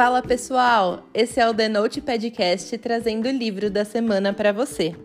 Fala pessoal, esse é o The Note Podcast trazendo o livro da semana para você.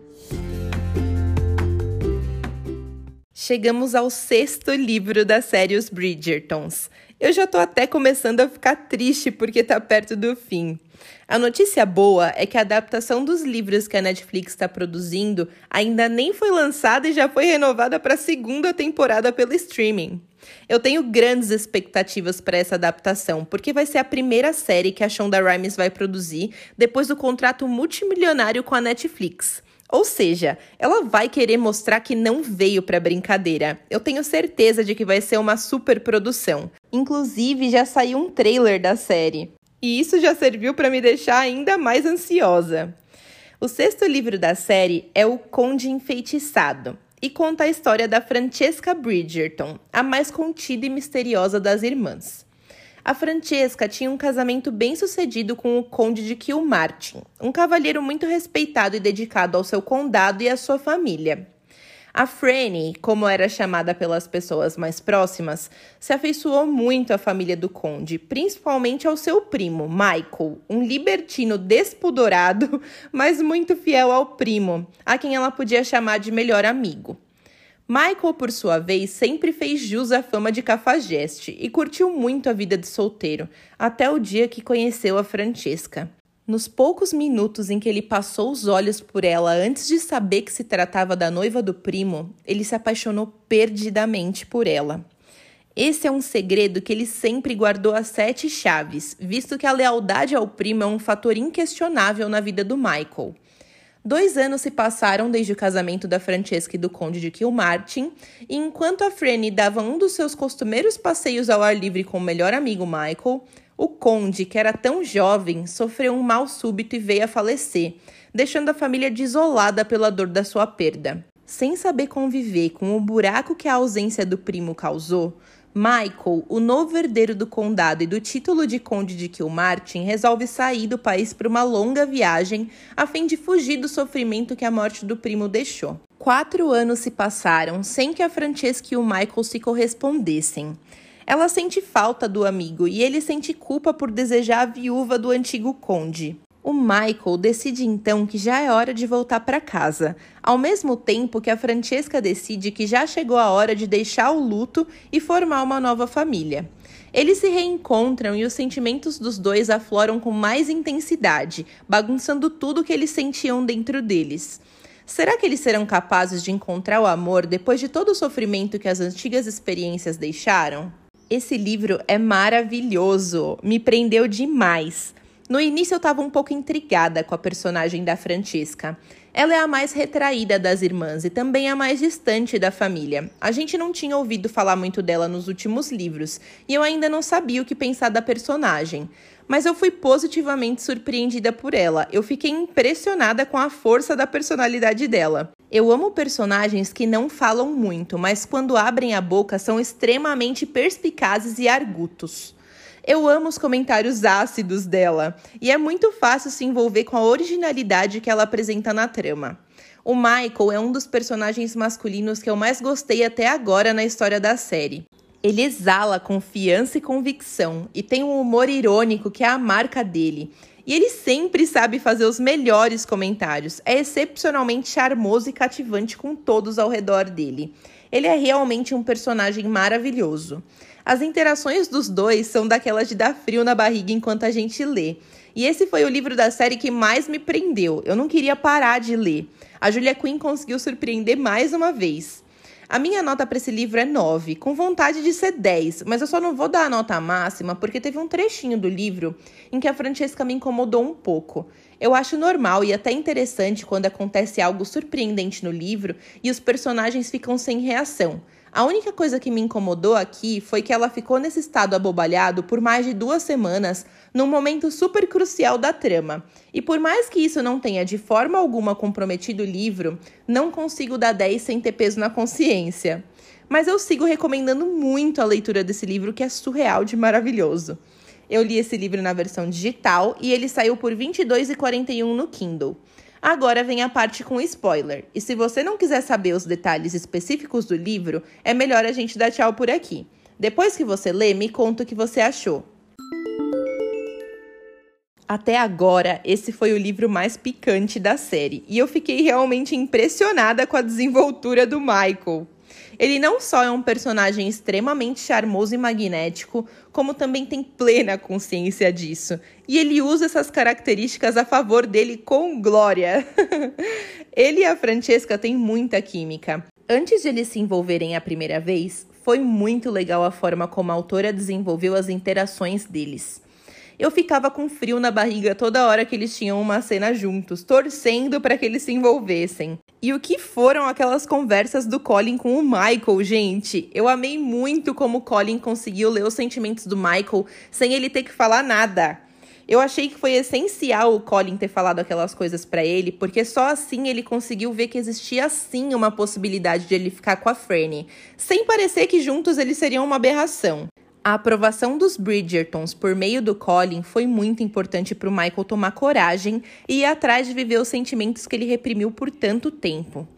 Chegamos ao sexto livro da série Os Bridgertons. Eu já tô até começando a ficar triste porque tá perto do fim. A notícia boa é que a adaptação dos livros que a Netflix está produzindo ainda nem foi lançada e já foi renovada para a segunda temporada pelo streaming. Eu tenho grandes expectativas para essa adaptação, porque vai ser a primeira série que a Shonda Rhimes vai produzir depois do contrato multimilionário com a Netflix. Ou seja, ela vai querer mostrar que não veio para brincadeira. Eu tenho certeza de que vai ser uma super produção. Inclusive, já saiu um trailer da série. E isso já serviu para me deixar ainda mais ansiosa. O sexto livro da série é O Conde Enfeitiçado e conta a história da Francesca Bridgerton, a mais contida e misteriosa das irmãs. A Francesca tinha um casamento bem sucedido com o Conde de Kilmartin, um cavalheiro muito respeitado e dedicado ao seu condado e à sua família. A Franny, como era chamada pelas pessoas mais próximas, se afeiçoou muito à família do conde, principalmente ao seu primo, Michael, um libertino despudorado, mas muito fiel ao primo, a quem ela podia chamar de melhor amigo. Michael, por sua vez, sempre fez jus à fama de cafajeste e curtiu muito a vida de solteiro, até o dia que conheceu a Francesca. Nos poucos minutos em que ele passou os olhos por ela antes de saber que se tratava da noiva do primo, ele se apaixonou perdidamente por ela. Esse é um segredo que ele sempre guardou a sete chaves, visto que a lealdade ao primo é um fator inquestionável na vida do Michael. Dois anos se passaram desde o casamento da Francesca e do Conde de Kilmartin, e enquanto a Franny dava um dos seus costumeiros passeios ao ar livre com o melhor amigo Michael, o Conde, que era tão jovem, sofreu um mal súbito e veio a falecer, deixando a família desolada pela dor da sua perda. Sem saber conviver com o buraco que a ausência do primo causou, Michael, o novo herdeiro do condado e do título de Conde de Kilmartin, resolve sair do país para uma longa viagem a fim de fugir do sofrimento que a morte do primo deixou. Quatro anos se passaram sem que a Francesca e o Michael se correspondessem. Ela sente falta do amigo e ele sente culpa por desejar a viúva do antigo conde. O Michael decide então que já é hora de voltar para casa, ao mesmo tempo que a Francesca decide que já chegou a hora de deixar o luto e formar uma nova família. Eles se reencontram e os sentimentos dos dois afloram com mais intensidade, bagunçando tudo que eles sentiam dentro deles. Será que eles serão capazes de encontrar o amor depois de todo o sofrimento que as antigas experiências deixaram? Esse livro é maravilhoso, me prendeu demais. No início eu estava um pouco intrigada com a personagem da Francesca. Ela é a mais retraída das irmãs e também a mais distante da família. A gente não tinha ouvido falar muito dela nos últimos livros e eu ainda não sabia o que pensar da personagem. Mas eu fui positivamente surpreendida por ela. Eu fiquei impressionada com a força da personalidade dela. Eu amo personagens que não falam muito, mas quando abrem a boca são extremamente perspicazes e argutos. Eu amo os comentários ácidos dela e é muito fácil se envolver com a originalidade que ela apresenta na trama. O Michael é um dos personagens masculinos que eu mais gostei até agora na história da série. Ele exala confiança e convicção e tem um humor irônico que é a marca dele. E ele sempre sabe fazer os melhores comentários. É excepcionalmente charmoso e cativante com todos ao redor dele. Ele é realmente um personagem maravilhoso. As interações dos dois são daquelas de dar frio na barriga enquanto a gente lê. E esse foi o livro da série que mais me prendeu. Eu não queria parar de ler. A Julia Quinn conseguiu surpreender mais uma vez. A minha nota para esse livro é 9, com vontade de ser 10, mas eu só não vou dar a nota máxima porque teve um trechinho do livro em que a Francesca me incomodou um pouco. Eu acho normal e até interessante quando acontece algo surpreendente no livro e os personagens ficam sem reação. A única coisa que me incomodou aqui foi que ela ficou nesse estado abobalhado por mais de duas semanas, num momento super crucial da trama. E por mais que isso não tenha de forma alguma comprometido o livro, não consigo dar 10 sem ter peso na consciência. Mas eu sigo recomendando muito a leitura desse livro, que é surreal de maravilhoso. Eu li esse livro na versão digital e ele saiu por R$ 22,41 no Kindle. Agora vem a parte com spoiler. E se você não quiser saber os detalhes específicos do livro, é melhor a gente dar tchau por aqui. Depois que você lê, me conta o que você achou. Até agora, esse foi o livro mais picante da série, e eu fiquei realmente impressionada com a desenvoltura do Michael. Ele não só é um personagem extremamente charmoso e magnético, como também tem plena consciência disso. E ele usa essas características a favor dele com glória. ele e a Francesca têm muita química. Antes de eles se envolverem a primeira vez, foi muito legal a forma como a autora desenvolveu as interações deles. Eu ficava com frio na barriga toda hora que eles tinham uma cena juntos, torcendo para que eles se envolvessem. E o que foram aquelas conversas do Colin com o Michael, gente? Eu amei muito como o Colin conseguiu ler os sentimentos do Michael sem ele ter que falar nada. Eu achei que foi essencial o Colin ter falado aquelas coisas para ele, porque só assim ele conseguiu ver que existia sim uma possibilidade de ele ficar com a Franny, sem parecer que juntos eles seriam uma aberração. A aprovação dos Bridgertons por meio do Colin foi muito importante para o Michael tomar coragem e ir atrás de viver os sentimentos que ele reprimiu por tanto tempo.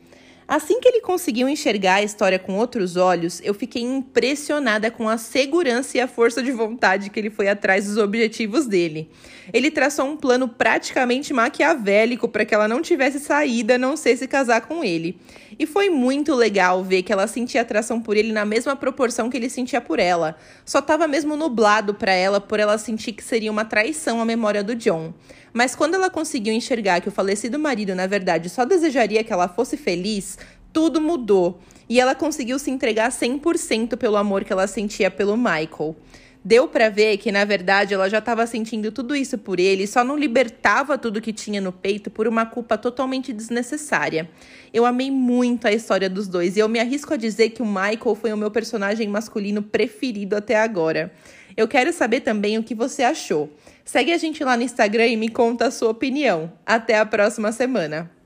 Assim que ele conseguiu enxergar a história com outros olhos, eu fiquei impressionada com a segurança e a força de vontade que ele foi atrás dos objetivos dele. Ele traçou um plano praticamente maquiavélico para que ela não tivesse saída não ser se casar com ele. E foi muito legal ver que ela sentia atração por ele na mesma proporção que ele sentia por ela. Só estava mesmo nublado para ela por ela sentir que seria uma traição à memória do John. Mas quando ela conseguiu enxergar que o falecido marido, na verdade, só desejaria que ela fosse feliz, tudo mudou. E ela conseguiu se entregar 100% pelo amor que ela sentia pelo Michael. Deu para ver que, na verdade, ela já estava sentindo tudo isso por ele, só não libertava tudo que tinha no peito por uma culpa totalmente desnecessária. Eu amei muito a história dos dois e eu me arrisco a dizer que o Michael foi o meu personagem masculino preferido até agora. Eu quero saber também o que você achou. Segue a gente lá no Instagram e me conta a sua opinião. Até a próxima semana!